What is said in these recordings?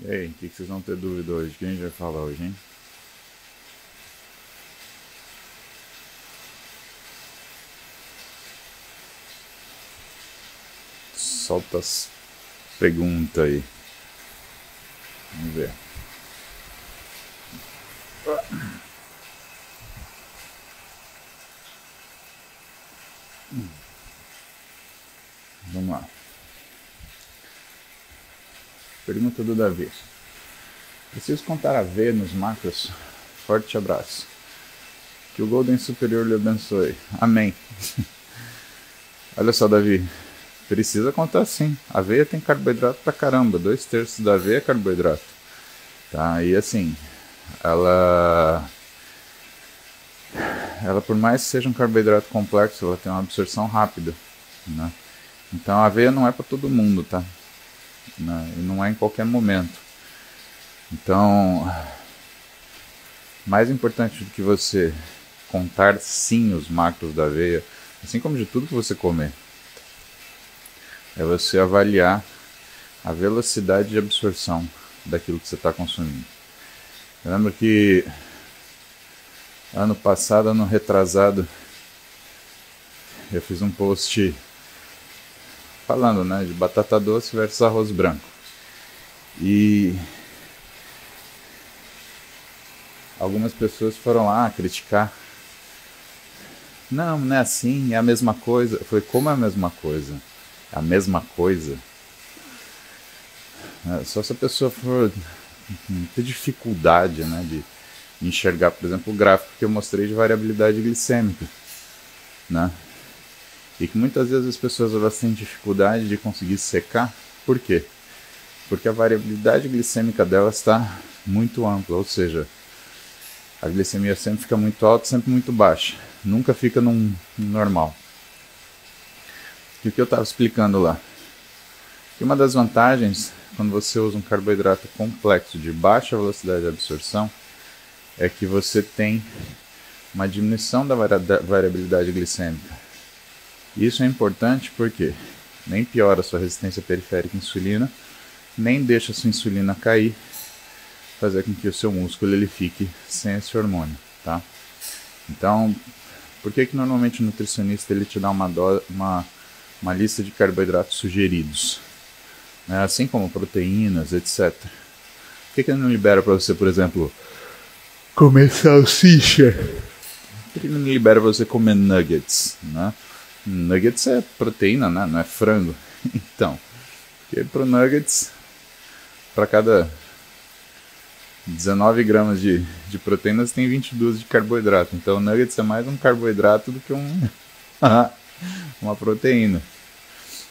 E aí, o que, vocês vão ter dúvida hoje? O que a gente vai falar hoje, hein? Solta as perguntas aí. Vamos ver. Vamos lá. Pergunta do Davi. Preciso contar a V nos macros? Forte abraço. Que o Golden Superior lhe abençoe. Amém. Olha só, Davi. Precisa contar sim. A aveia tem carboidrato pra caramba. Dois terços da aveia é carboidrato. Tá? E assim, ela. Ela, por mais que seja um carboidrato complexo, ela tem uma absorção rápida. Né? Então a aveia não é para todo mundo, tá? Né? E não é em qualquer momento. Então, mais importante do que você contar sim os macros da aveia, assim como de tudo que você comer, é você avaliar a velocidade de absorção daquilo que você está consumindo. Eu lembro que ano passado, ano retrasado, eu fiz um post falando né, de batata doce versus arroz branco. E algumas pessoas foram lá criticar. Não, não é assim, é a mesma coisa. Foi como é a mesma coisa? É a mesma coisa. É, só se a pessoa for ter dificuldade né, de enxergar, por exemplo, o gráfico que eu mostrei de variabilidade glicêmica. Né? E que muitas vezes as pessoas elas têm dificuldade de conseguir secar. Por quê? Porque a variabilidade glicêmica dela está muito ampla, ou seja, a glicemia sempre fica muito alta, sempre muito baixa, nunca fica num normal. E o que eu estava explicando lá? Que uma das vantagens quando você usa um carboidrato complexo de baixa velocidade de absorção é que você tem uma diminuição da variabilidade glicêmica. Isso é importante porque nem piora a sua resistência periférica à insulina, nem deixa a sua insulina cair, fazer com que o seu músculo ele fique sem esse hormônio, tá? Então, por que que normalmente o nutricionista ele te dá uma, uma, uma lista de carboidratos sugeridos? né? assim como proteínas, etc. Por que, que ele não libera para você, por exemplo, comer salsicha? Por que ele não libera para você comer nuggets? Né? Nuggets é proteína, né? não é frango. Então, porque para nuggets, para cada 19 gramas de, de proteínas tem 22 de carboidrato. Então, nuggets é mais um carboidrato do que um, uma proteína.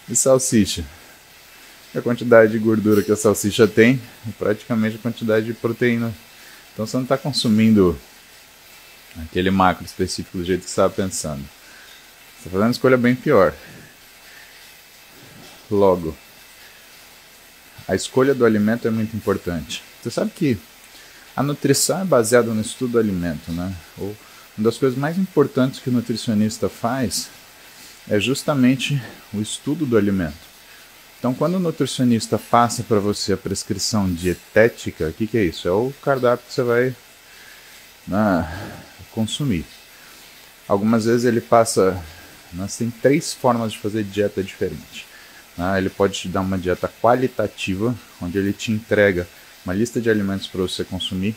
E salsicha? a quantidade de gordura que a salsicha tem e praticamente a quantidade de proteína. Então você não está consumindo aquele macro específico do jeito que você estava pensando. Você está fazendo uma escolha bem pior. Logo, a escolha do alimento é muito importante. Você sabe que a nutrição é baseada no estudo do alimento, né? Ou uma das coisas mais importantes que o nutricionista faz é justamente o estudo do alimento. Então, quando o nutricionista passa para você a prescrição dietética, o que, que é isso? É o cardápio que você vai né, consumir. Algumas vezes ele passa. Nós tem três formas de fazer dieta diferente. Né? Ele pode te dar uma dieta qualitativa, onde ele te entrega uma lista de alimentos para você consumir.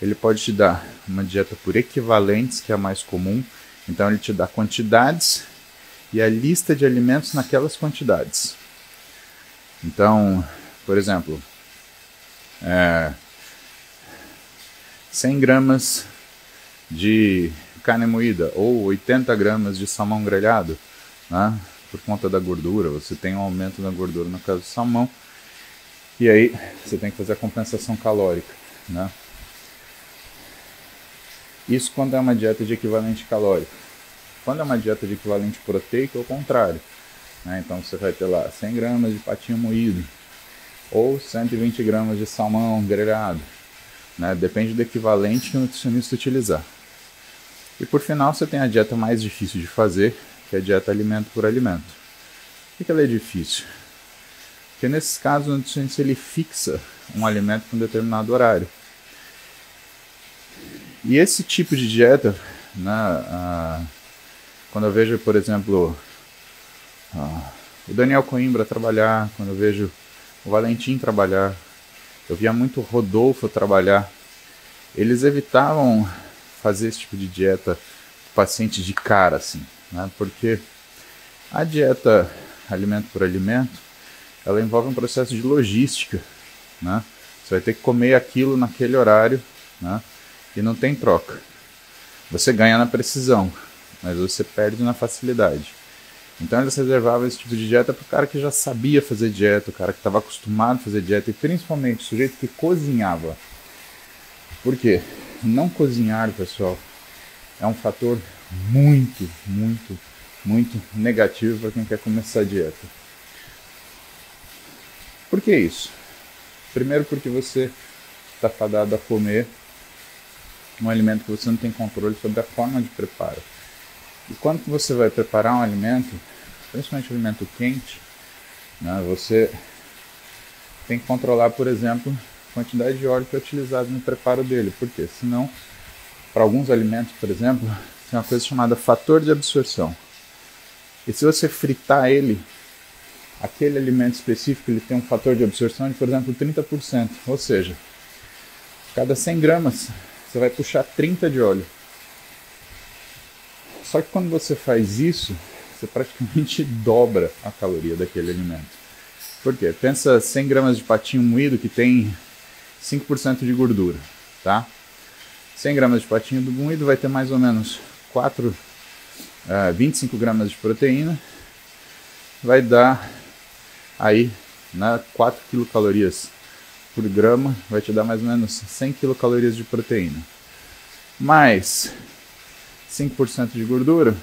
Ele pode te dar uma dieta por equivalentes, que é a mais comum. Então ele te dá quantidades e a lista de alimentos naquelas quantidades. Então, por exemplo, é, 100 gramas de carne moída ou 80 gramas de salmão grelhado, né? por conta da gordura, você tem um aumento na gordura no caso do salmão, e aí você tem que fazer a compensação calórica. Né? Isso quando é uma dieta de equivalente calórico. Quando é uma dieta de equivalente proteico, é o contrário. Né? Então você vai ter lá 100 gramas de patinho moído ou 120 gramas de salmão grelhado. Né? Depende do equivalente que o nutricionista utilizar. E por final você tem a dieta mais difícil de fazer, que é a dieta alimento por alimento. Por que ela é difícil? Porque nesses casos o nutricionista ele fixa um alimento com um determinado horário. E esse tipo de dieta, né, quando eu vejo, por exemplo, o Daniel Coimbra trabalhar, quando eu vejo o Valentim trabalhar, eu via muito o Rodolfo trabalhar, eles evitavam fazer esse tipo de dieta paciente de cara, assim, né, porque a dieta alimento por alimento, ela envolve um processo de logística, né? Você vai ter que comer aquilo naquele horário, né? E não tem troca. Você ganha na precisão, mas você perde na facilidade. Então eles reservavam esse tipo de dieta para o cara que já sabia fazer dieta, o cara que estava acostumado a fazer dieta e principalmente o sujeito que cozinhava. Por quê? Não cozinhar, pessoal, é um fator muito, muito, muito negativo para quem quer começar a dieta. Por que isso? Primeiro porque você está fadado a comer um alimento que você não tem controle sobre a forma de preparo. E quando você vai preparar um alimento, principalmente um alimento quente, né, você tem que controlar, por exemplo, quantidade de óleo que é utilizado no preparo dele. Por quê? Senão, para alguns alimentos, por exemplo, tem uma coisa chamada fator de absorção. E se você fritar ele, aquele alimento específico ele tem um fator de absorção de, por exemplo, 30%. Ou seja, cada 100 gramas você vai puxar 30 de óleo. Só que quando você faz isso, você praticamente dobra a caloria daquele alimento. Por quê? Pensa 100 gramas de patinho moído que tem 5% de gordura, tá? 100 gramas de patinho moído vai ter mais ou menos 4, uh, 25 gramas de proteína, vai dar aí né, 4 quilocalorias por grama vai te dar mais ou menos 100 quilocalorias de proteína. Mais 5% de gordura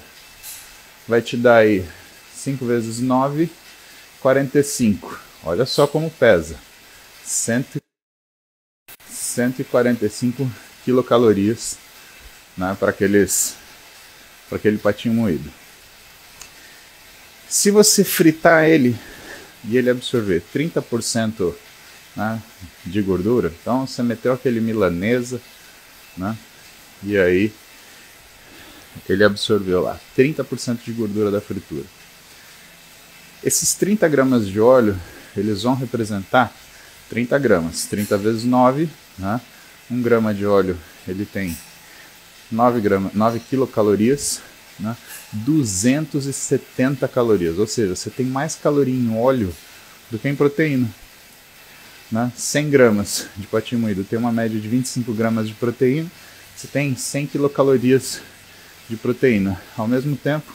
vai te dar aí 5 vezes 9, 45. Olha só como pesa. 100, 145 quilocalorias né, para aqueles para aquele patinho moído. Se você fritar ele e ele absorver 30% né, de gordura. Então você meteu aquele milanesa, né, e aí ele absorveu lá 30% de gordura da fritura. Esses 30 gramas de óleo, eles vão representar 30 gramas, 30 vezes 9, né? 1 grama de óleo ele tem 9, grama, 9 quilocalorias, né? 270 calorias, ou seja, você tem mais caloria em óleo do que em proteína né, 100 gramas de patinho moído tem uma média de 25 gramas de proteína, você tem 100 quilocalorias de proteína. Ao mesmo tempo,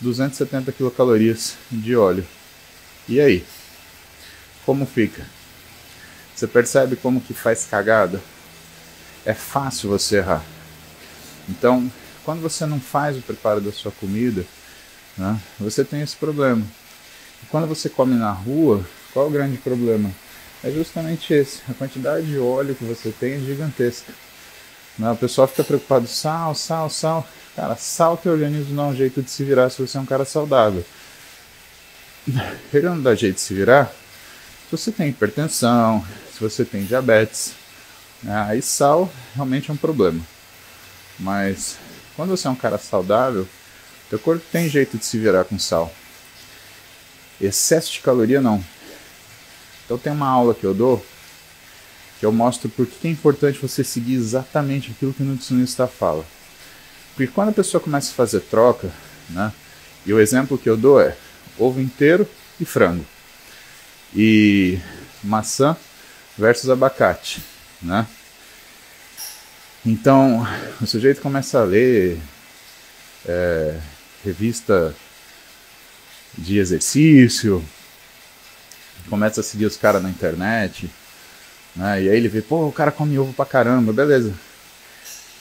270 quilocalorias de óleo. E aí? Como fica? Você percebe como que faz cagada? É fácil você errar. Então, quando você não faz o preparo da sua comida, né, você tem esse problema. E quando você come na rua, qual é o grande problema? é justamente esse. A quantidade de óleo que você tem é gigantesca. Não, o pessoal fica preocupado, sal, sal, sal. Cara, sal teu organismo não é um jeito de se virar se você é um cara saudável. Ele não dá jeito de se virar se você tem hipertensão, se você tem diabetes. Né? Aí sal realmente é um problema. Mas quando você é um cara saudável, teu corpo tem jeito de se virar com sal. Excesso de caloria não. Então tem uma aula que eu dou que eu mostro por que é importante você seguir exatamente aquilo que o nutricionista fala. Porque quando a pessoa começa a fazer troca, né, e o exemplo que eu dou é ovo inteiro e frango, e maçã versus abacate, né? Então o sujeito começa a ler é, revista de exercício, começa a seguir os caras na internet, né? E aí ele vê, pô, o cara come ovo pra caramba, beleza.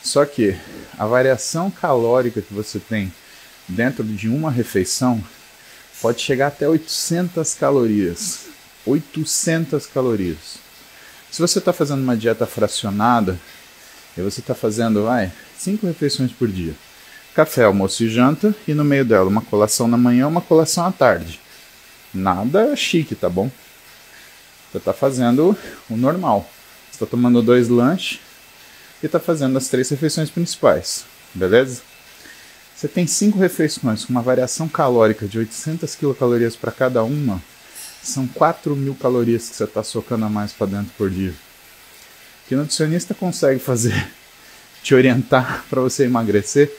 Só que a variação calórica que você tem dentro de uma refeição pode chegar até 800 calorias. 800 calorias. Se você está fazendo uma dieta fracionada, e você está fazendo, vai, cinco refeições por dia. Café, almoço e janta, e no meio dela uma colação na manhã, uma colação à tarde. Nada chique, tá bom? Você está fazendo o normal. Você está tomando dois lanches e está fazendo as três refeições principais, beleza? Você tem cinco refeições com uma variação calórica de 800 quilocalorias para cada uma, são 4 mil calorias que você está socando a mais para dentro por dia. Que nutricionista consegue fazer? Te orientar para você emagrecer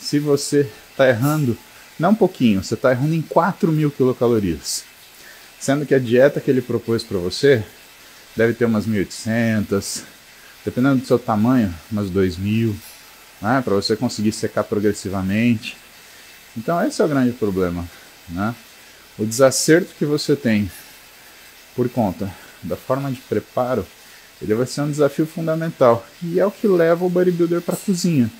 se você está errando, não um pouquinho, você está errando em 4 mil quilocalorias. Sendo que a dieta que ele propôs para você deve ter umas 1.800, dependendo do seu tamanho, umas 2.000, né, para você conseguir secar progressivamente. Então esse é o grande problema. Né? O desacerto que você tem por conta da forma de preparo, ele vai ser um desafio fundamental. E é o que leva o bodybuilder para a cozinha.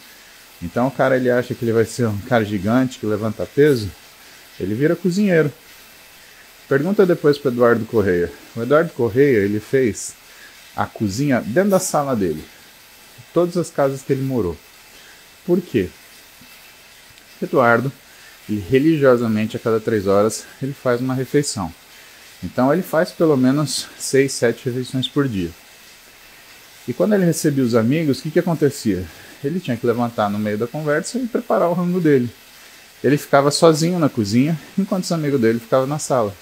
Então o cara ele acha que ele vai ser um cara gigante que levanta peso, ele vira cozinheiro. Pergunta depois para Eduardo Correia. O Eduardo Correia ele fez a cozinha dentro da sala dele, todas as casas que ele morou. Por quê? Eduardo, ele religiosamente a cada três horas ele faz uma refeição. Então ele faz pelo menos seis, sete refeições por dia. E quando ele recebia os amigos, o que, que acontecia? Ele tinha que levantar no meio da conversa e preparar o rango dele. Ele ficava sozinho na cozinha, enquanto os amigos dele ficavam na sala.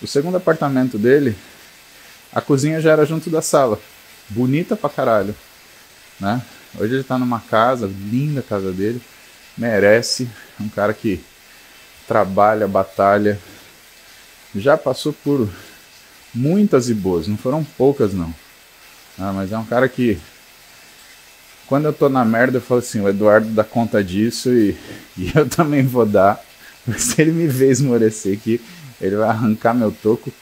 O segundo apartamento dele, a cozinha já era junto da sala. Bonita pra caralho. Né? Hoje ele tá numa casa, linda casa dele. Merece. Um cara que trabalha, batalha. Já passou por muitas e boas, não foram poucas não. Ah, mas é um cara que quando eu tô na merda, eu falo assim, o Eduardo dá conta disso e, e eu também vou dar. Se ele me vê esmorecer aqui, ele vai arrancar meu toco.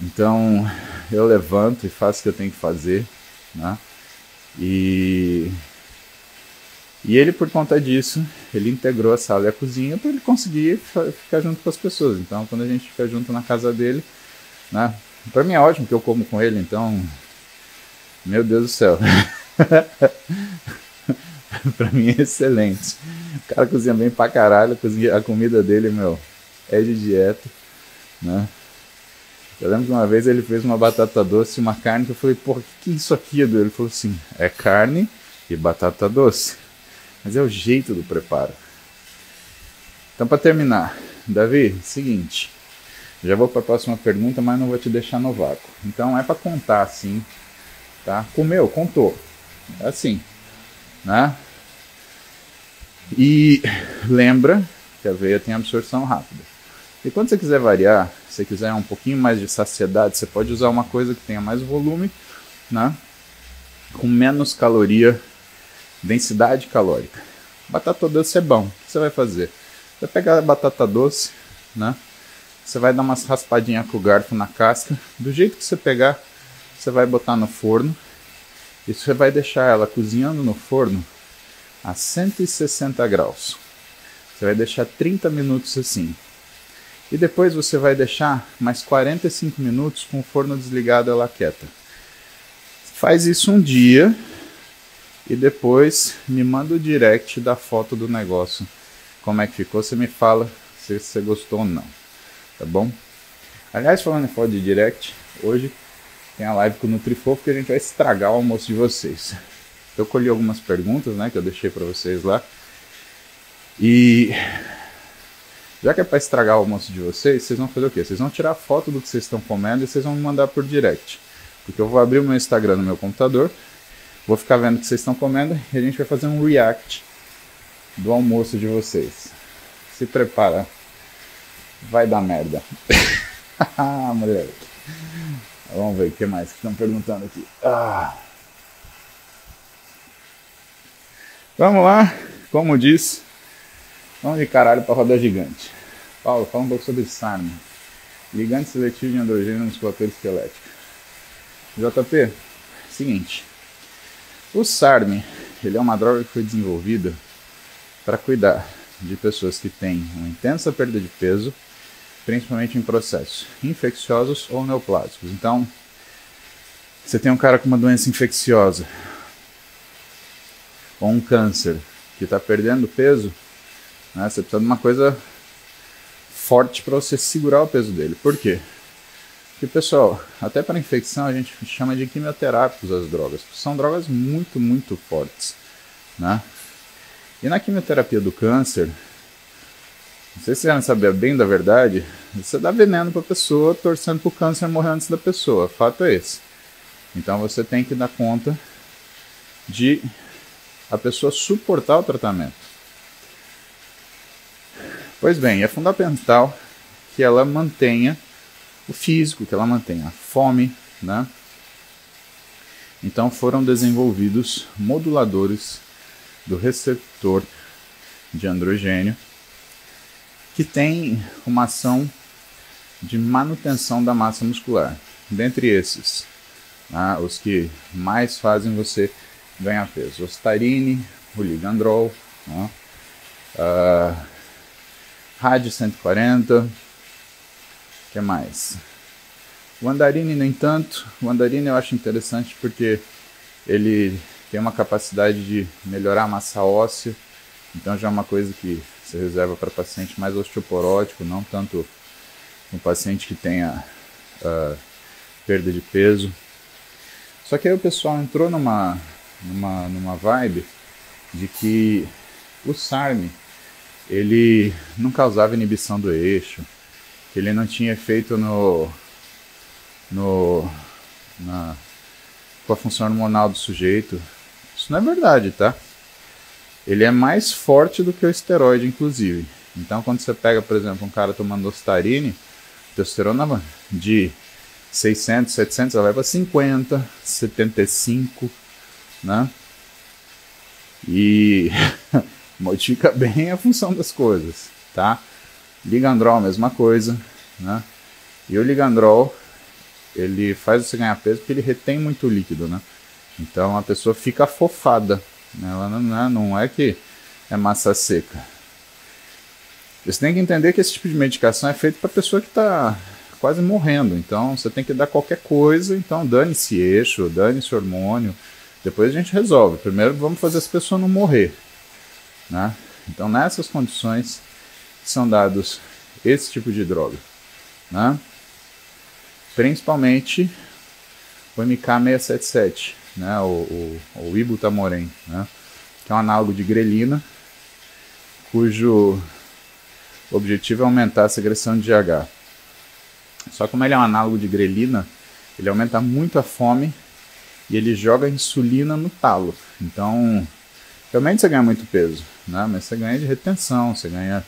Então eu levanto e faço o que eu tenho que fazer, né? E e ele por conta disso, ele integrou a sala e a cozinha para ele conseguir ficar junto com as pessoas. Então, quando a gente fica junto na casa dele, né? Para mim é ótimo que eu como com ele, então meu Deus do céu. pra mim é excelente. O cara cozinha bem pra caralho, a comida dele, meu, é de dieta, né? Eu lembro que uma vez ele fez uma batata doce e uma carne que eu falei, porra, o que, que é isso aqui, Edu? Ele falou assim, é carne e batata doce. Mas é o jeito do preparo. Então, para terminar, Davi, seguinte, já vou para a próxima pergunta, mas não vou te deixar no vácuo. Então, é para contar assim, tá? Comeu, contou. É assim, né? E lembra que a aveia tem absorção rápida. E quando você quiser variar, se quiser um pouquinho mais de saciedade, você pode usar uma coisa que tenha mais volume, né? Com menos caloria, densidade calórica. Batata doce é bom. O que você vai fazer? Você vai pegar a batata doce, né? Você vai dar umas raspadinhas com o garfo na casca. Do jeito que você pegar, você vai botar no forno. E você vai deixar ela cozinhando no forno a 160 graus. Você vai deixar 30 minutos assim. E depois você vai deixar mais 45 minutos com o forno desligado ela quieta. Faz isso um dia e depois me manda o direct da foto do negócio. Como é que ficou? Você me fala se você gostou ou não. Tá bom? Aliás, falando em foto de direct, hoje tem a live com o Nutrifofo que a gente vai estragar o almoço de vocês. Eu colhi algumas perguntas, né, que eu deixei para vocês lá. E já que é para estragar o almoço de vocês, vocês vão fazer o quê? Vocês vão tirar foto do que vocês estão comendo e vocês vão me mandar por direct. Porque eu vou abrir o meu Instagram no meu computador, vou ficar vendo o que vocês estão comendo e a gente vai fazer um react do almoço de vocês. Se prepara. Vai dar merda. mulher. Vamos ver o que mais que estão perguntando aqui. Ah. Vamos lá, como disse, vamos de caralho para roda gigante. Paulo, fala um pouco sobre SARM. Ligante seletivo de androgênio na musculatura esquelética. JP, seguinte. O SARM, ele é uma droga que foi desenvolvida para cuidar de pessoas que têm uma intensa perda de peso, principalmente em processos infecciosos ou neoplásicos. Então, você tem um cara com uma doença infecciosa, ou um câncer que está perdendo peso, né, você precisa de uma coisa forte para você segurar o peso dele. Por quê? Que pessoal, até para infecção a gente chama de quimioterápicos as drogas, são drogas muito, muito fortes, né? E na quimioterapia do câncer, não sei se vocês querem saber bem da verdade, você dá veneno para a pessoa torcendo para o câncer morrer antes da pessoa, fato é esse. Então você tem que dar conta de a pessoa suportar o tratamento. Pois bem, é fundamental que ela mantenha o físico, que ela mantenha a fome, né? Então foram desenvolvidos moduladores do receptor de androgênio que tem uma ação de manutenção da massa muscular. Dentre esses, né, os que mais fazem você ganhar peso: Ostarine, o Ligandrol, né, uh, RAD 140, que mais? O andarine, no entanto, o andarine eu acho interessante porque ele tem uma capacidade de melhorar a massa óssea, então já é uma coisa que se reserva para paciente mais osteoporótico, não tanto um paciente que tenha uh, perda de peso. Só que aí o pessoal entrou numa, numa, numa vibe de que o SARM ele não causava inibição do eixo, que ele não tinha efeito no, no na, com a função hormonal do sujeito. Isso não é verdade, tá? Ele é mais forte do que o esteroide, inclusive. Então, quando você pega, por exemplo, um cara tomando ostarine, testosterona de 600, 700, ela vai para 50, 75, né? E modifica bem a função das coisas, tá? Ligandrol, mesma coisa, né? E o ligandrol, ele faz você ganhar peso porque ele retém muito líquido, né? Então a pessoa fica afofada, né? Ela não é, não é que é massa seca. Você tem que entender que esse tipo de medicação é feito para pessoa que está quase morrendo. Então você tem que dar qualquer coisa. Então dane-se eixo, dane-se hormônio. Depois a gente resolve. Primeiro vamos fazer essa pessoa não morrer. Né? Então nessas condições são dados esse tipo de droga. Né? Principalmente o MK677, né? o, o, o ibutamoren, né? que é um análogo de grelina, cujo objetivo é aumentar a secreção de GH. Só como ele é um análogo de grelina, ele aumenta muito a fome e ele joga insulina no talo. Então, realmente você ganha muito peso, né? mas você ganha de retenção, você ganha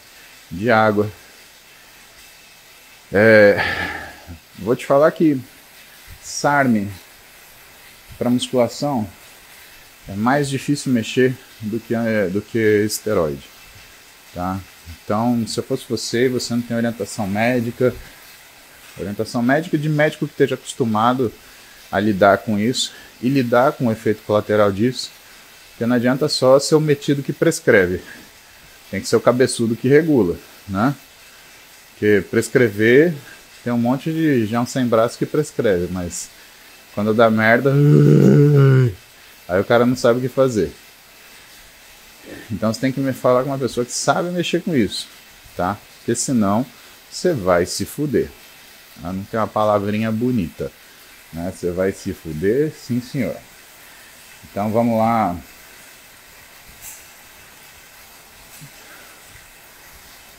de água. É, vou te falar que SARM para musculação é mais difícil mexer do que, é, do que esteroide. Tá? Então, se eu fosse você, você não tem orientação médica, orientação médica de médico que esteja acostumado a lidar com isso e lidar com o efeito colateral disso, porque não adianta só ser o metido que prescreve. Tem que ser o cabeçudo que regula, né? Porque prescrever tem um monte de João sem braço que prescreve, mas quando dá merda, aí o cara não sabe o que fazer. Então você tem que me falar com uma pessoa que sabe mexer com isso, tá? Porque senão você vai se fuder. Ah, não tem uma palavrinha bonita, né? Você vai se fuder, sim senhor. Então vamos lá.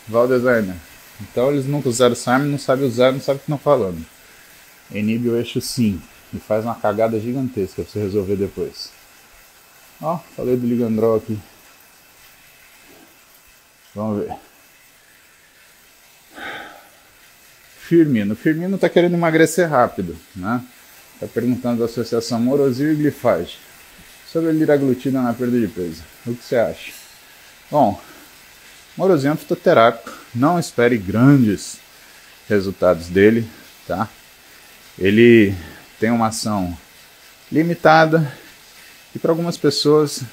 Valdesigner. Então eles nunca usaram SARM, não sabem usar, não sabem o que estão falando. Inibe o eixo sim. E faz uma cagada gigantesca pra você resolver depois. Ó, falei do Ligandrol aqui. Vamos ver. Firmino. Firmino está querendo emagrecer rápido, né? Está perguntando da associação Morosil e glifage sobre a liraglutida na perda de peso. O que você acha? Bom, Morosil um fitoterápico. Não espere grandes resultados dele, tá? Ele tem uma ação limitada e para algumas pessoas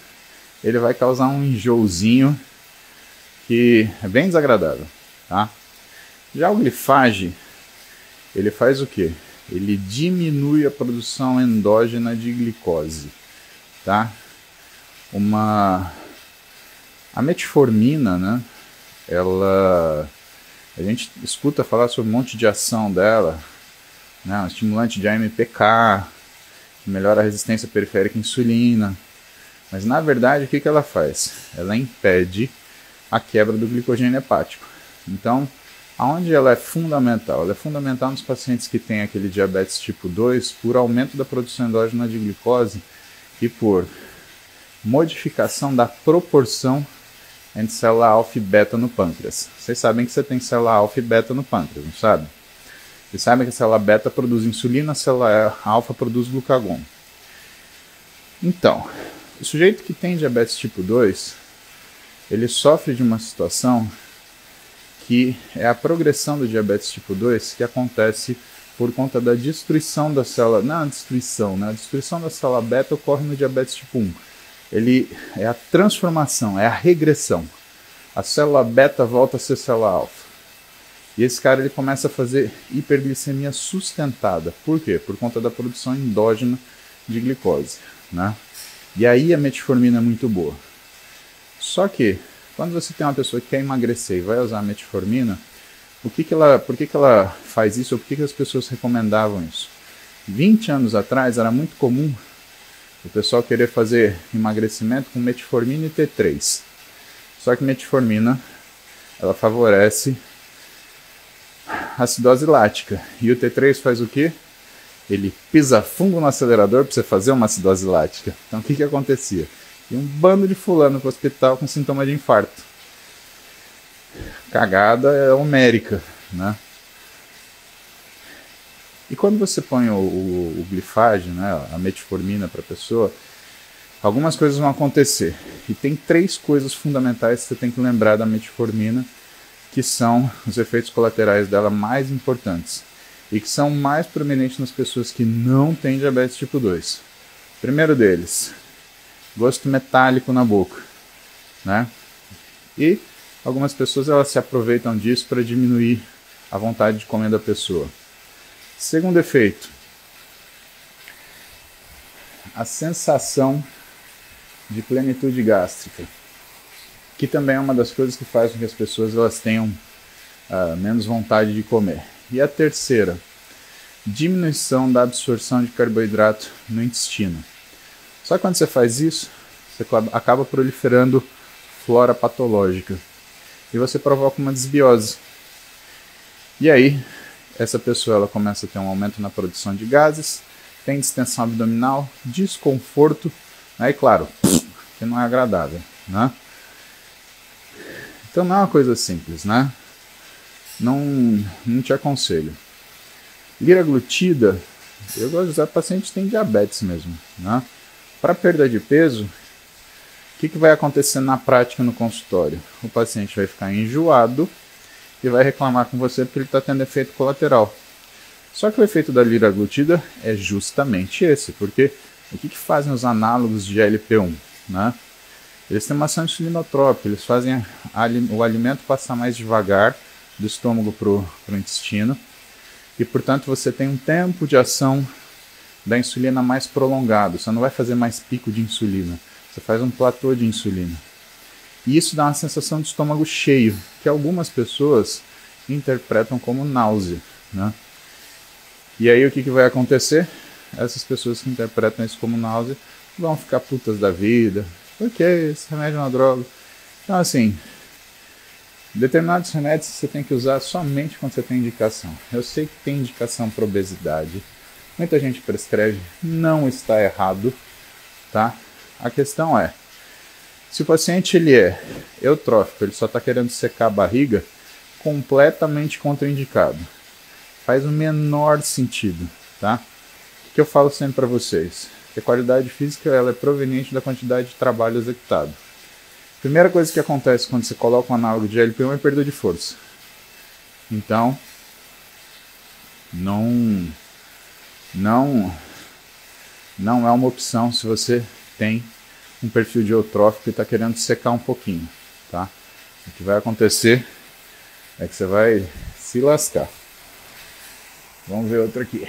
ele vai causar um enjoozinho que é bem desagradável, tá? Já o glifage, ele faz o que? Ele diminui a produção endógena de glicose, tá? Uma a metformina, né? Ela a gente escuta falar sobre um monte de ação dela, né? um estimulante de AMPK, que melhora a resistência periférica à insulina. Mas na verdade, o que, que ela faz? Ela impede a quebra do glicogênio hepático. Então, aonde ela é fundamental? Ela é fundamental nos pacientes que têm aquele diabetes tipo 2 por aumento da produção endógena de glicose e por modificação da proporção entre célula alfa e beta no pâncreas. Vocês sabem que você tem célula alfa e beta no pâncreas, não sabe? Vocês sabem que a célula beta produz insulina, a célula alfa produz glucagon. Então, o sujeito que tem diabetes tipo 2, ele sofre de uma situação que é a progressão do diabetes tipo 2 que acontece por conta da destruição da célula, não a destruição, né? A destruição da célula beta ocorre no diabetes tipo 1 ele é a transformação, é a regressão. A célula beta volta a ser célula alfa. E esse cara ele começa a fazer hiperglicemia sustentada. Por quê? Por conta da produção endógena de glicose, né? E aí a metformina é muito boa. Só que quando você tem uma pessoa que quer emagrecer e vai usar a metformina, o que que ela, por que, que ela faz isso ou por que, que as pessoas recomendavam isso? 20 anos atrás era muito comum o pessoal querer fazer emagrecimento com metformina e T3. Só que metformina ela favorece a acidose lática. E o T3 faz o quê? Ele pisa fundo no acelerador para você fazer uma acidose lática. Então o que, que acontecia? E um bando de fulano para o hospital com sintoma de infarto. Cagada é homérica, né? E quando você põe o, o, o né, a metformina para a pessoa, algumas coisas vão acontecer. E tem três coisas fundamentais que você tem que lembrar da metformina, que são os efeitos colaterais dela mais importantes e que são mais prominentes nas pessoas que não têm diabetes tipo 2. Primeiro deles, gosto metálico na boca, né? E algumas pessoas elas se aproveitam disso para diminuir a vontade de comer da pessoa. Segundo efeito, a sensação de plenitude gástrica, que também é uma das coisas que faz com que as pessoas elas tenham uh, menos vontade de comer. E a terceira, diminuição da absorção de carboidrato no intestino. Só que quando você faz isso, você acaba proliferando flora patológica e você provoca uma desbiose. E aí essa pessoa ela começa a ter um aumento na produção de gases, tem distensão abdominal, desconforto, né? e claro, que não é agradável, né? Então não é uma coisa simples, né? Não, não te aconselho. Liraglutida, eu gosto de usar paciente que tem diabetes mesmo, né? Para perda de peso, o que, que vai acontecer na prática no consultório? O paciente vai ficar enjoado, e vai reclamar com você porque ele está tendo efeito colateral. Só que o efeito da liraglutida é justamente esse, porque o que, que fazem os análogos de GLP-1? Né? Eles têm uma ação insulinotrópica, eles fazem o alimento passar mais devagar do estômago para o intestino, e portanto você tem um tempo de ação da insulina mais prolongado. Você não vai fazer mais pico de insulina, você faz um platô de insulina. E isso dá uma sensação de estômago cheio, que algumas pessoas interpretam como náusea. Né? E aí o que, que vai acontecer? Essas pessoas que interpretam isso como náusea vão ficar putas da vida. Ok, esse remédio é uma droga. Então, assim, determinados remédios você tem que usar somente quando você tem indicação. Eu sei que tem indicação para obesidade. Muita gente prescreve, não está errado, tá? A questão é, se o paciente ele é eutrófico, ele só está querendo secar a barriga, completamente contraindicado. Faz o menor sentido, tá? O que eu falo sempre para vocês? Que a qualidade física ela é proveniente da quantidade de trabalho executado. Primeira coisa que acontece quando você coloca um análogo de LP1 é perda de força. Então, não, não, não é uma opção se você tem um perfil de eutrófico e está querendo secar um pouquinho, tá? O que vai acontecer é que você vai se lascar. Vamos ver outro aqui.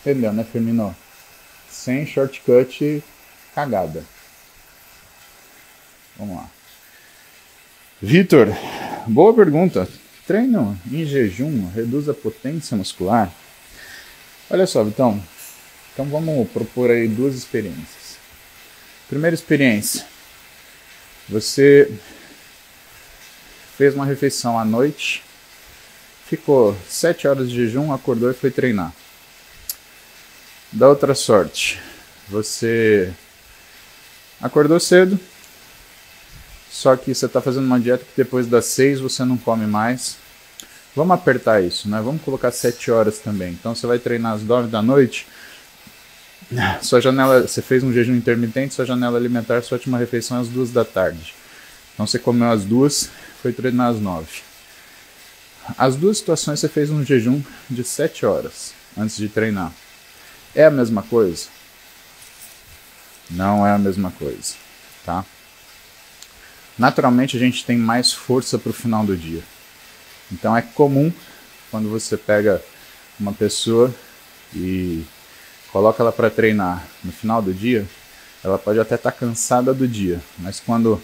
Entendeu, né, Firmino? Sem shortcut cagada. Vamos lá. Vitor, boa pergunta. Treino em jejum reduz a potência muscular? Olha só, então, então vamos propor aí duas experiências. Primeira experiência, você fez uma refeição à noite, ficou sete horas de jejum, acordou e foi treinar. Da outra sorte, você acordou cedo, só que você está fazendo uma dieta que depois das seis você não come mais. Vamos apertar isso, né? Vamos colocar sete horas também. Então você vai treinar às nove da noite. Sua janela, você fez um jejum intermitente, sua janela alimentar, sua última refeição é às duas da tarde. Então você comeu às duas, foi treinar às nove. As duas situações você fez um jejum de sete horas antes de treinar. É a mesma coisa? Não é a mesma coisa, tá? Naturalmente a gente tem mais força para o final do dia. Então é comum quando você pega uma pessoa e coloca ela para treinar no final do dia, ela pode até estar tá cansada do dia, mas quando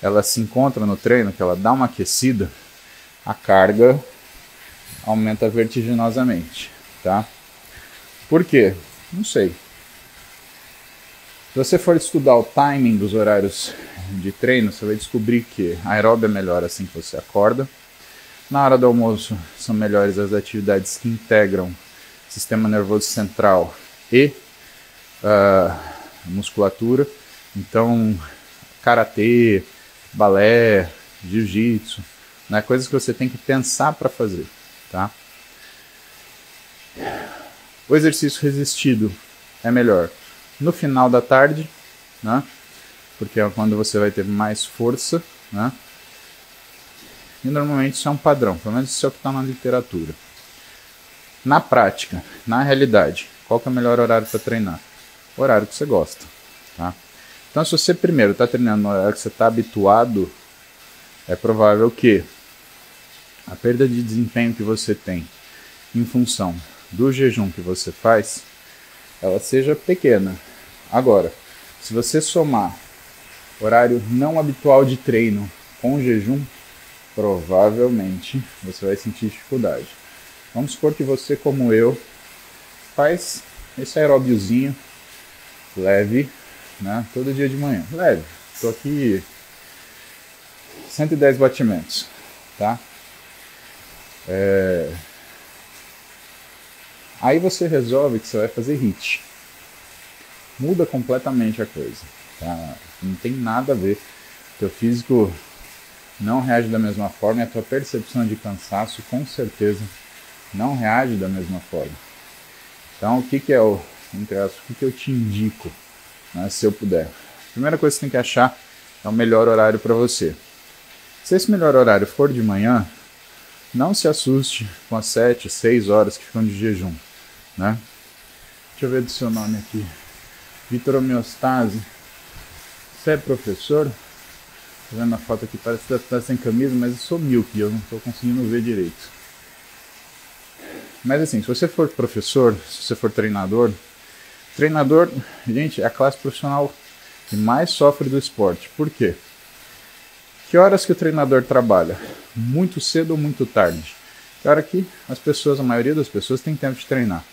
ela se encontra no treino, que ela dá uma aquecida, a carga aumenta vertiginosamente, tá? Por quê? Não sei. Se você for estudar o timing dos horários de treino, você vai descobrir que a aeróbia é melhor assim que você acorda. Na hora do almoço, são melhores as atividades que integram sistema nervoso central e uh, musculatura. Então, karatê, balé, jiu-jitsu, né? coisas que você tem que pensar para fazer. Tá? O exercício resistido é melhor no final da tarde, né? porque é quando você vai ter mais força. Né? E normalmente isso é um padrão, pelo menos isso é o que está na literatura. Na prática, na realidade, qual que é o melhor horário para treinar? O horário que você gosta. Tá? Então, se você primeiro está treinando no horário que você está habituado, é provável que a perda de desempenho que você tem em função do jejum que você faz, ela seja pequena. Agora, se você somar horário não habitual de treino com jejum, provavelmente você vai sentir dificuldade. Vamos supor que você, como eu, faz esse aeróbiozinho leve, né? Todo dia de manhã. Leve. Estou aqui 110 batimentos, tá? É... Aí você resolve que você vai fazer HIT. Muda completamente a coisa. Tá? Não tem nada a ver. Teu físico não reage da mesma forma e a tua percepção de cansaço com certeza não reage da mesma forma. Então, o que, que é o, entre o que, que eu te indico, né, se eu puder? Primeira coisa que você tem que achar é o melhor horário para você. Se esse melhor horário for de manhã, não se assuste com as 7, 6 horas que ficam de jejum, né? Deixa eu ver do seu nome aqui. Vitor Homeostase. Você é professor? Tô vendo a foto aqui, parece que tá sem camisa, mas eu sou míope, eu não estou conseguindo ver direito. Mas assim, se você for professor, se você for treinador, treinador, gente, é a classe profissional que mais sofre do esporte. Por quê? Que horas que o treinador trabalha? Muito cedo ou muito tarde? Hora que as pessoas, a maioria das pessoas tem tempo de treinar.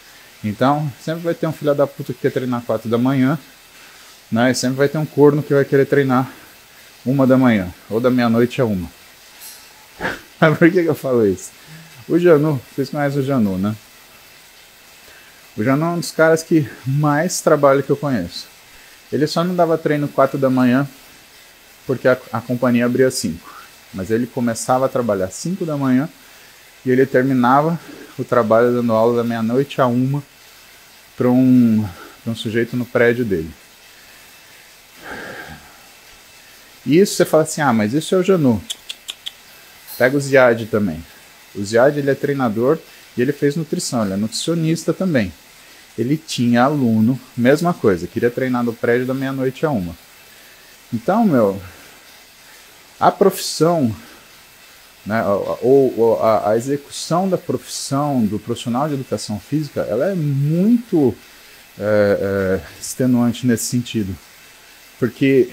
Então, sempre vai ter um filho da puta que quer treinar 4 da manhã, né? E sempre vai ter um corno que vai querer treinar uma da manhã, ou da meia-noite a uma. Por que, que eu falo isso? O Janu, vocês conhecem o Janu, né? O Janu é um dos caras que mais trabalha que eu conheço. Ele só não dava treino 4 da manhã porque a, a companhia abria 5. Mas ele começava a trabalhar 5 da manhã e ele terminava o trabalho dando aula da meia-noite a uma para um, um sujeito no prédio dele. E isso você fala assim, ah, mas isso é o Janu. Pega o Ziad também. O Ziad ele é treinador e ele fez nutrição, ele é nutricionista também. Ele tinha aluno, mesma coisa, queria treinar no prédio da meia-noite a uma. Então, meu, a profissão, né, ou, ou a, a, execução da profissão do profissional de educação física, ela é muito é, é, extenuante nesse sentido. Porque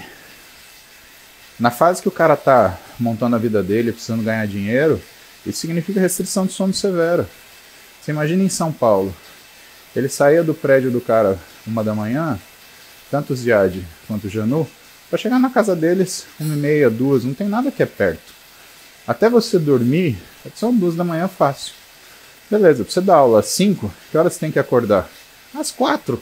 na fase que o cara está montando a vida dele, precisando ganhar dinheiro, isso significa restrição de sono severa. Você imagina em São Paulo. Ele saía do prédio do cara uma da manhã, tanto o Ziad quanto o Janu, para chegar na casa deles uma e meia, duas, não tem nada que é perto. Até você dormir, são duas da manhã fácil. Beleza, pra você dar aula às cinco, que horas você tem que acordar? Às quatro.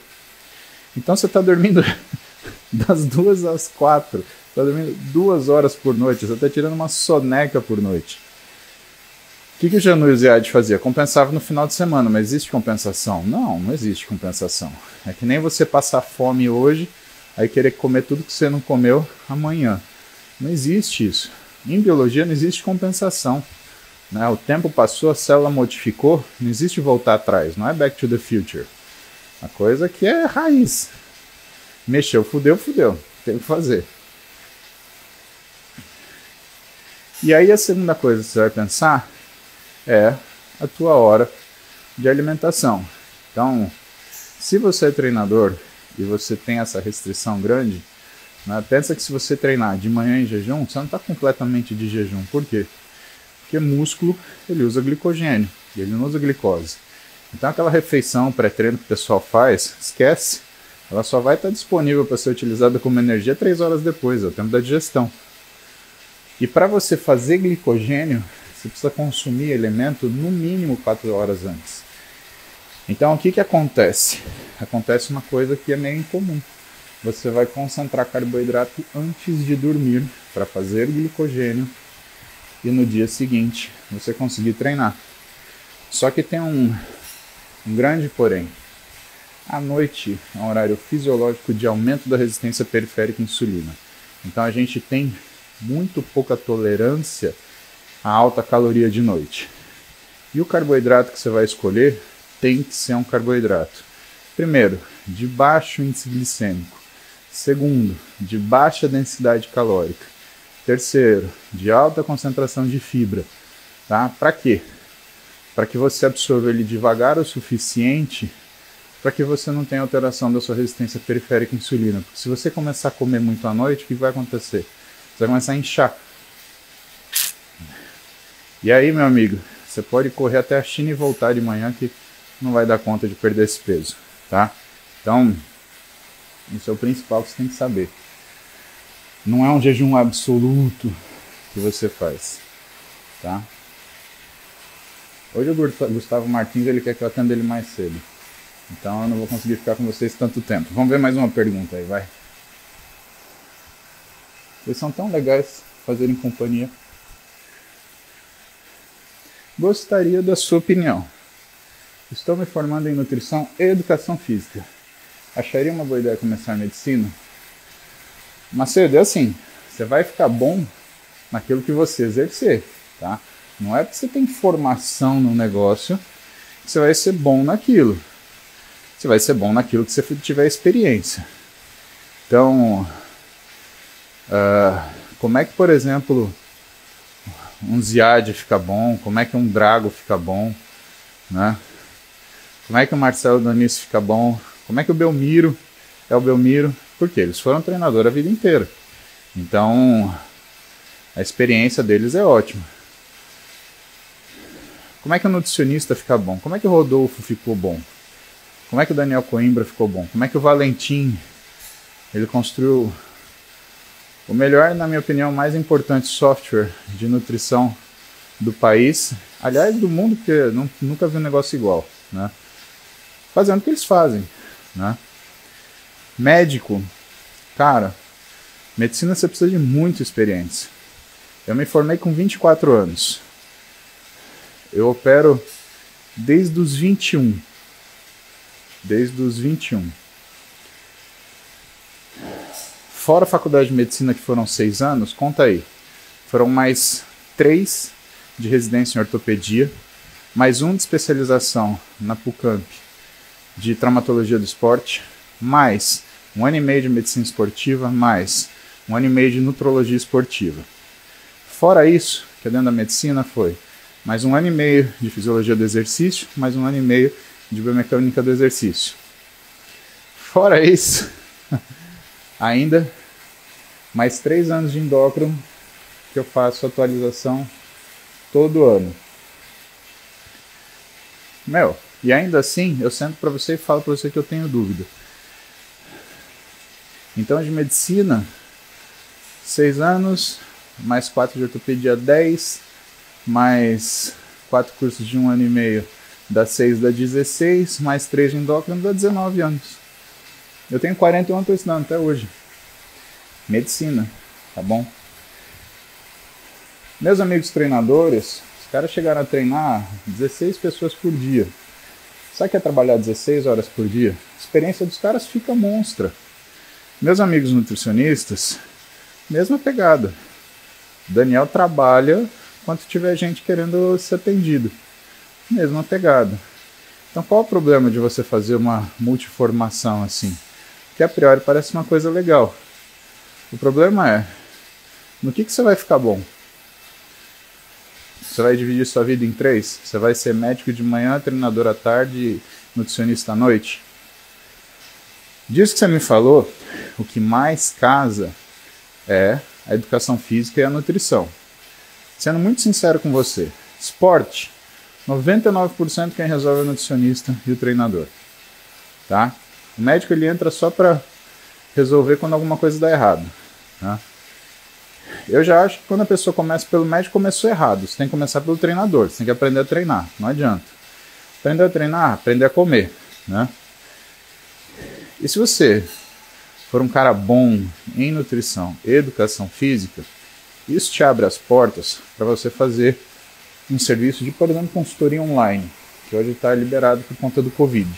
Então você está dormindo das duas às quatro. Está dormindo duas horas por noite. Você está tirando uma soneca por noite. O que, que o Janu o Ziad fazia? Compensava no final de semana, mas existe compensação? Não, não existe compensação. É que nem você passar fome hoje, aí querer comer tudo que você não comeu amanhã. Não existe isso. Em biologia não existe compensação. Né? O tempo passou, a célula modificou, não existe voltar atrás, não é back to the future. A coisa que é raiz. Mexeu, fudeu, fudeu. Tem que fazer. E aí a segunda coisa que você vai pensar é a tua hora de alimentação. Então, se você é treinador e você tem essa restrição grande, né, pensa que se você treinar de manhã em jejum, você não está completamente de jejum. Por quê? Porque músculo ele usa glicogênio e ele não usa glicose. Então aquela refeição pré-treino que o pessoal faz, esquece. Ela só vai estar disponível para ser utilizada como energia três horas depois, é o tempo da digestão. E para você fazer glicogênio, você precisa consumir elemento no mínimo 4 horas antes. Então o que, que acontece? Acontece uma coisa que é meio incomum. Você vai concentrar carboidrato antes de dormir para fazer glicogênio e no dia seguinte você conseguir treinar. Só que tem um, um grande porém. À noite é um horário fisiológico de aumento da resistência periférica à insulina. Então a gente tem muito pouca tolerância a alta caloria de noite. E o carboidrato que você vai escolher tem que ser um carboidrato. Primeiro, de baixo índice glicêmico. Segundo, de baixa densidade calórica. Terceiro, de alta concentração de fibra. Tá? Para quê? Para que você absorva ele devagar o suficiente para que você não tenha alteração da sua resistência periférica à insulina. Porque se você começar a comer muito à noite, o que vai acontecer? Você vai começar a inchar. E aí, meu amigo, você pode correr até a China e voltar de manhã que não vai dar conta de perder esse peso, tá? Então, isso é o principal que você tem que saber. Não é um jejum absoluto que você faz, tá? Hoje o Gustavo Martins ele quer que eu atenda ele mais cedo. Então eu não vou conseguir ficar com vocês tanto tempo. Vamos ver mais uma pergunta aí, vai. Eles são tão legais fazerem companhia. Gostaria da sua opinião. Estou me formando em nutrição e educação física. Acharia uma boa ideia começar medicina? Macedo, é assim, você vai ficar bom naquilo que você exercer, tá? Não é porque você tem formação no negócio que você vai ser bom naquilo. Você vai ser bom naquilo que você tiver experiência. Então, uh, como é que, por exemplo, um Ziad fica bom, como é que um Drago fica bom, né? Como é que o Marcelo Donis fica bom, como é que o Belmiro é o Belmiro, porque eles foram treinador a vida inteira. Então, a experiência deles é ótima. Como é que o nutricionista fica bom? Como é que o Rodolfo ficou bom? Como é que o Daniel Coimbra ficou bom? Como é que o Valentim ele construiu o melhor, na minha opinião, mais importante software de nutrição do país, aliás, do mundo, porque não, nunca vi um negócio igual, né? Fazendo o que eles fazem, né? Médico, cara, medicina você precisa de muita experiência. Eu me formei com 24 anos. Eu opero desde os 21. Desde os 21. Fora a faculdade de medicina, que foram seis anos, conta aí. Foram mais três de residência em ortopedia, mais um de especialização na PUCAMP de traumatologia do esporte, mais um ano e meio de medicina esportiva, mais um ano e meio de nutrologia esportiva. Fora isso, que é dentro da medicina, foi mais um ano e meio de fisiologia do exercício, mais um ano e meio de biomecânica do exercício. Fora isso, ainda mais três anos de endócrino que eu faço atualização todo ano. Meu, E ainda assim, eu sento para você e falo para você que eu tenho dúvida. Então, de medicina, seis anos, mais quatro de ortopedia, dez, mais quatro cursos de um ano e meio, dá seis, dá 16, mais três de endócrino, dá 19 anos. Eu tenho 41 estou estudando até hoje. Medicina, tá bom? Meus amigos treinadores, os caras chegaram a treinar 16 pessoas por dia. Sabe que é trabalhar 16 horas por dia? A experiência dos caras fica monstra. Meus amigos nutricionistas, mesma pegada. Daniel trabalha quando tiver gente querendo ser atendido. Mesma pegada. Então qual o problema de você fazer uma multiformação assim? Que a priori parece uma coisa legal. O problema é, no que, que você vai ficar bom? Você vai dividir sua vida em três? Você vai ser médico de manhã, treinador à tarde e nutricionista à noite? Disso que você me falou, o que mais casa é a educação física e a nutrição. Sendo muito sincero com você, esporte, 99% quem resolve é o nutricionista e o treinador. Tá? O médico ele entra só para resolver quando alguma coisa dá errado. Tá? Eu já acho que quando a pessoa começa pelo médico, começou errado. Você tem que começar pelo treinador, você tem que aprender a treinar, não adianta. Aprender a treinar, aprender a comer. Né? E se você for um cara bom em nutrição e educação física, isso te abre as portas para você fazer um serviço de, por exemplo, consultoria online, que hoje está liberado por conta do Covid.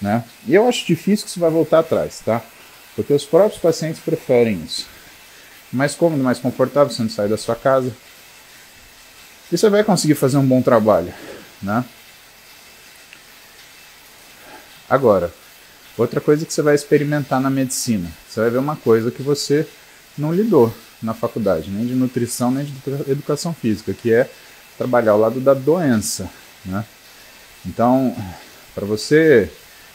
Né? E eu acho difícil que isso vai voltar atrás, tá? Porque os próprios pacientes preferem isso. Mais cômodo, mais confortável, você não sai da sua casa. E você vai conseguir fazer um bom trabalho, né? Agora, outra coisa que você vai experimentar na medicina, você vai ver uma coisa que você não lidou na faculdade, nem de nutrição, nem de educação física, que é trabalhar ao lado da doença, né? Então, para você,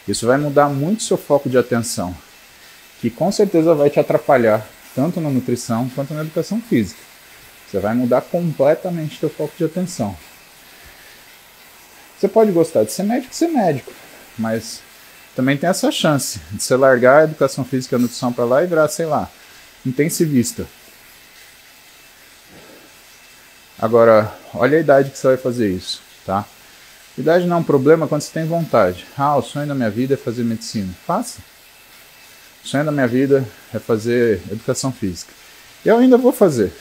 isso vai mudar muito seu foco de atenção, que com certeza vai te atrapalhar tanto na nutrição quanto na educação física. Você vai mudar completamente seu foco de atenção. Você pode gostar de ser médico ser médico, mas também tem essa chance de você largar a educação física e a nutrição para lá e virar, sei lá, intensivista. Agora, olha a idade que você vai fazer isso, tá? Idade não é um problema quando você tem vontade. Ah, o sonho da minha vida é fazer medicina. Faça. O sonho da minha vida é fazer educação física. Eu ainda vou fazer.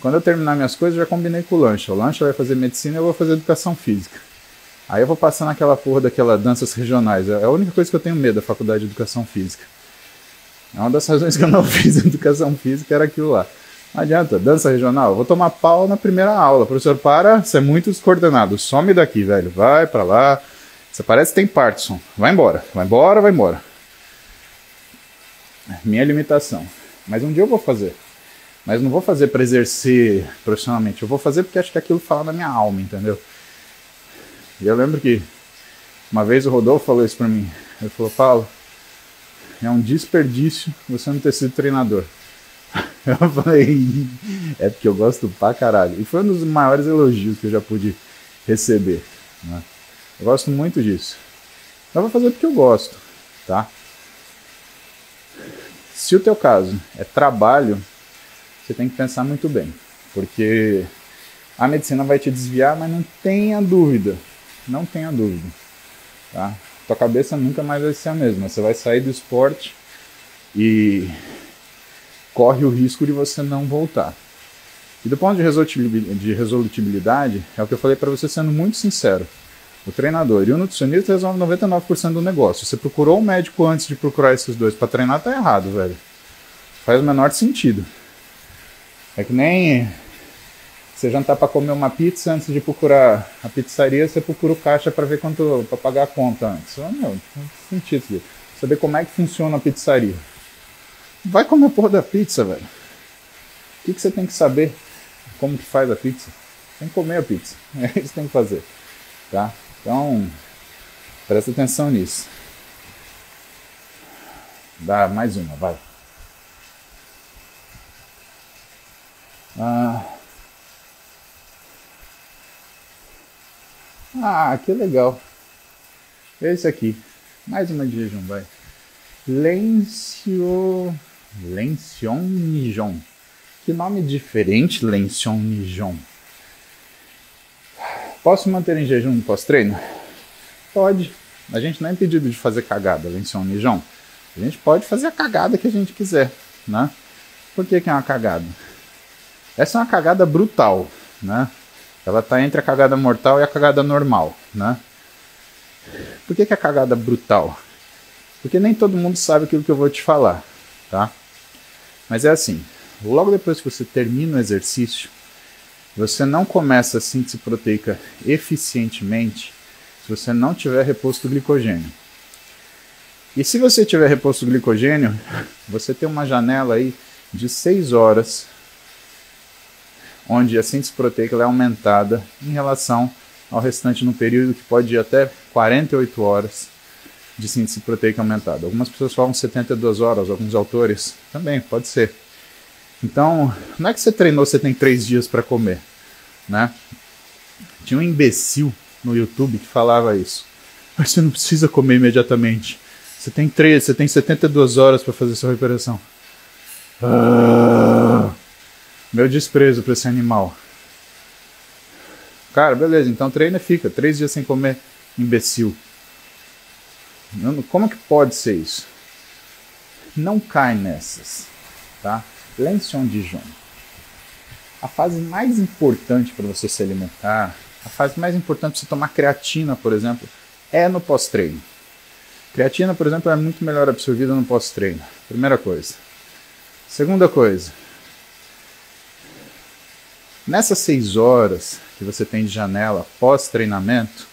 Quando eu terminar minhas coisas, já combinei com o lanche. O lanche vai fazer medicina e eu vou fazer educação física. Aí eu vou passar naquela porra daquela danças regionais. É a única coisa que eu tenho medo da faculdade de educação física. É uma das razões que eu não fiz educação física era aquilo lá. Não adianta, dança regional. Vou tomar pau na primeira aula. Professor, para, você é muito descoordenado. Some daqui, velho. Vai para lá. Você parece que tem Parkinson. Vai embora. Vai embora, vai embora. Minha limitação. Mas um dia eu vou fazer. Mas não vou fazer para exercer profissionalmente. Eu vou fazer porque acho que aquilo fala na minha alma, entendeu? E eu lembro que uma vez o Rodolfo falou isso para mim. Ele falou: Paulo, é um desperdício você não ter sido treinador. Eu falei: é porque eu gosto pra caralho. E foi um dos maiores elogios que eu já pude receber. Né? Eu gosto muito disso. Mas vou fazer porque eu gosto, tá? Se o teu caso é trabalho, você tem que pensar muito bem, porque a medicina vai te desviar, mas não tenha dúvida, não tenha dúvida, tá? Tua cabeça nunca mais vai ser a mesma. Você vai sair do esporte e corre o risco de você não voltar. E do ponto de resolutibilidade, é o que eu falei para você sendo muito sincero. O treinador e o nutricionista resolvem 99% do negócio. Você procurou um médico antes de procurar esses dois para treinar, tá errado, velho. Faz o menor sentido. É que nem você jantar para comer uma pizza antes de procurar a pizzaria, você procura o caixa para ver quanto para pagar a conta antes. Meu, não tem sentido. Saber como é que funciona a pizzaria. Vai comer a porra da pizza, velho. O que, que você tem que saber? Como que faz a pizza? Tem que comer a pizza. É isso que tem que fazer. Tá? Então, presta atenção nisso. Dá mais uma, vai. Ah, ah que legal. Esse aqui. Mais uma de jejum, vai. Lencio... Lencion Nijon. Que nome diferente, Lencion Nijon. Posso manter em jejum no pós-treino? Pode. A gente não é impedido de fazer cagada, Lencion Nijon. A gente pode fazer a cagada que a gente quiser, né? Por que, que é uma cagada? Essa é uma cagada brutal, né? Ela está entre a cagada mortal e a cagada normal, né? Por que, que é cagada brutal? Porque nem todo mundo sabe aquilo que eu vou te falar, tá? Mas é assim, logo depois que você termina o exercício, você não começa a síntese proteica eficientemente se você não tiver reposto glicogênio. E se você tiver reposto glicogênio, você tem uma janela aí de 6 horas onde a síntese proteica é aumentada em relação ao restante no período que pode ir até 48 horas de síntese proteica aumentada. Algumas pessoas falam 72 horas, alguns autores também, pode ser. Então, não é que você treinou, você tem três dias para comer, né? Tinha um imbecil no YouTube que falava isso. Mas você não precisa comer imediatamente. Você tem três, você tem 72 horas para fazer sua recuperação. Ah, meu desprezo para esse animal. Cara, beleza, então treina e fica. Três dias sem comer, imbecil. Como que pode ser isso? Não cai nessas, tá? Lencion Dijon. A fase mais importante para você se alimentar, a fase mais importante para você tomar creatina, por exemplo, é no pós-treino. Creatina, por exemplo, é muito melhor absorvida no pós-treino. Primeira coisa. Segunda coisa. Nessas seis horas que você tem de janela pós-treinamento,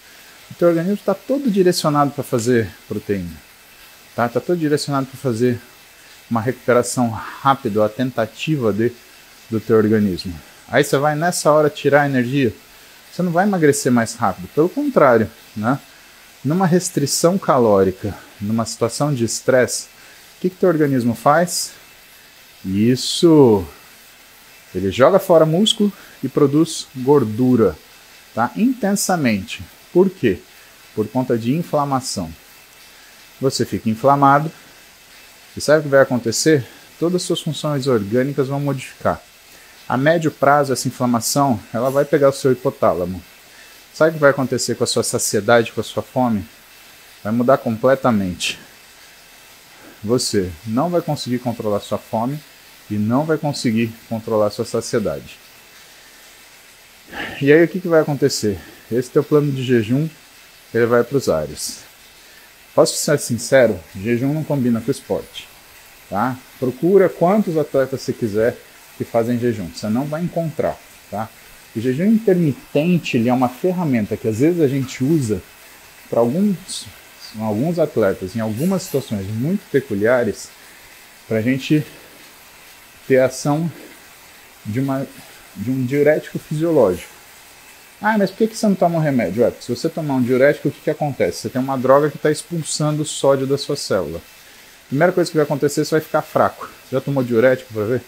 o teu organismo está todo direcionado para fazer proteína. Tá? Está todo direcionado para fazer uma recuperação rápida, a tentativa de, do teu organismo. Aí você vai nessa hora tirar energia, você não vai emagrecer mais rápido, pelo contrário, né? Numa restrição calórica, numa situação de estresse, o que, que teu organismo faz? Isso, ele joga fora músculo e produz gordura, tá? Intensamente. Por quê? Por conta de inflamação. Você fica inflamado, e sabe o que vai acontecer? Todas as suas funções orgânicas vão modificar. A médio prazo, essa inflamação ela vai pegar o seu hipotálamo. Sabe o que vai acontecer com a sua saciedade, com a sua fome? Vai mudar completamente. Você não vai conseguir controlar sua fome e não vai conseguir controlar sua saciedade. E aí o que, que vai acontecer? Esse teu plano de jejum ele vai para os ares. Posso ser sincero, jejum não combina com esporte. Tá? Procura quantos atletas você quiser que fazem jejum. Você não vai encontrar. Tá? O jejum intermitente ele é uma ferramenta que às vezes a gente usa para alguns, alguns atletas, em algumas situações muito peculiares, para a gente ter ação de, uma, de um diurético fisiológico. Ah, mas por que, que você não toma um remédio? É, porque se você tomar um diurético, o que, que acontece? Você tem uma droga que está expulsando o sódio da sua célula. Primeira coisa que vai acontecer, você vai ficar fraco. Você já tomou diurético para ver?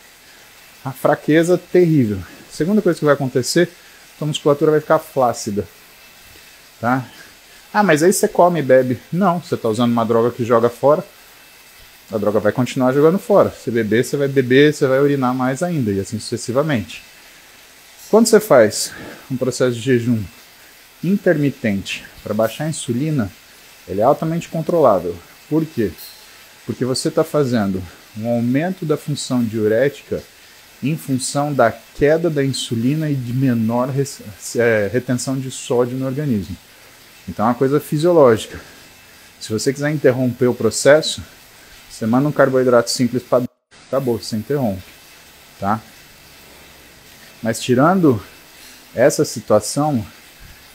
A fraqueza terrível. Segunda coisa que vai acontecer, sua musculatura vai ficar flácida. Tá? Ah, mas aí você come e bebe. Não, você está usando uma droga que joga fora. A droga vai continuar jogando fora. Se beber, você vai beber, você vai urinar mais ainda, e assim sucessivamente. Quando você faz um processo de jejum intermitente para baixar a insulina, ele é altamente controlável. Por quê? Porque você está fazendo um aumento da função diurética em função da queda da insulina e de menor é, retenção de sódio no organismo. Então é uma coisa fisiológica. Se você quiser interromper o processo, você manda um carboidrato simples para acabou, você interrompe, tá? Mas tirando essa situação,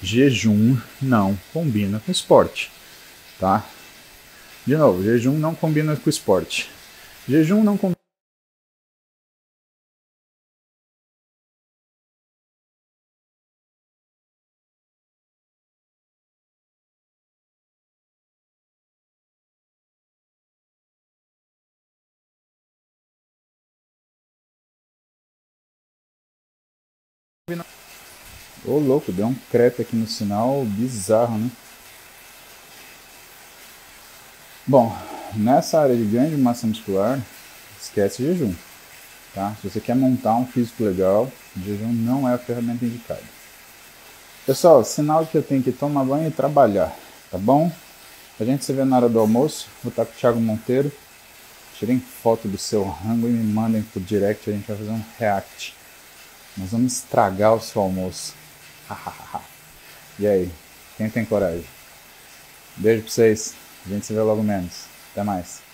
jejum não combina com esporte, tá? De novo, jejum não combina com esporte. Jejum não combina Ô louco, deu um crepe aqui no sinal bizarro, né? Bom, nessa área de ganho de massa muscular, esquece jejum. Tá? Se você quer montar um físico legal, jejum não é a ferramenta indicada. Pessoal, sinal que eu tenho que tomar banho e trabalhar, tá bom? A gente se vê na hora do almoço. Vou estar com o Thiago Monteiro. Tirem foto do seu rango e me mandem por direct. A gente vai fazer um react. Nós vamos estragar o seu almoço. e aí? Quem tem coragem? Beijo pra vocês. A gente se vê logo menos. Até mais.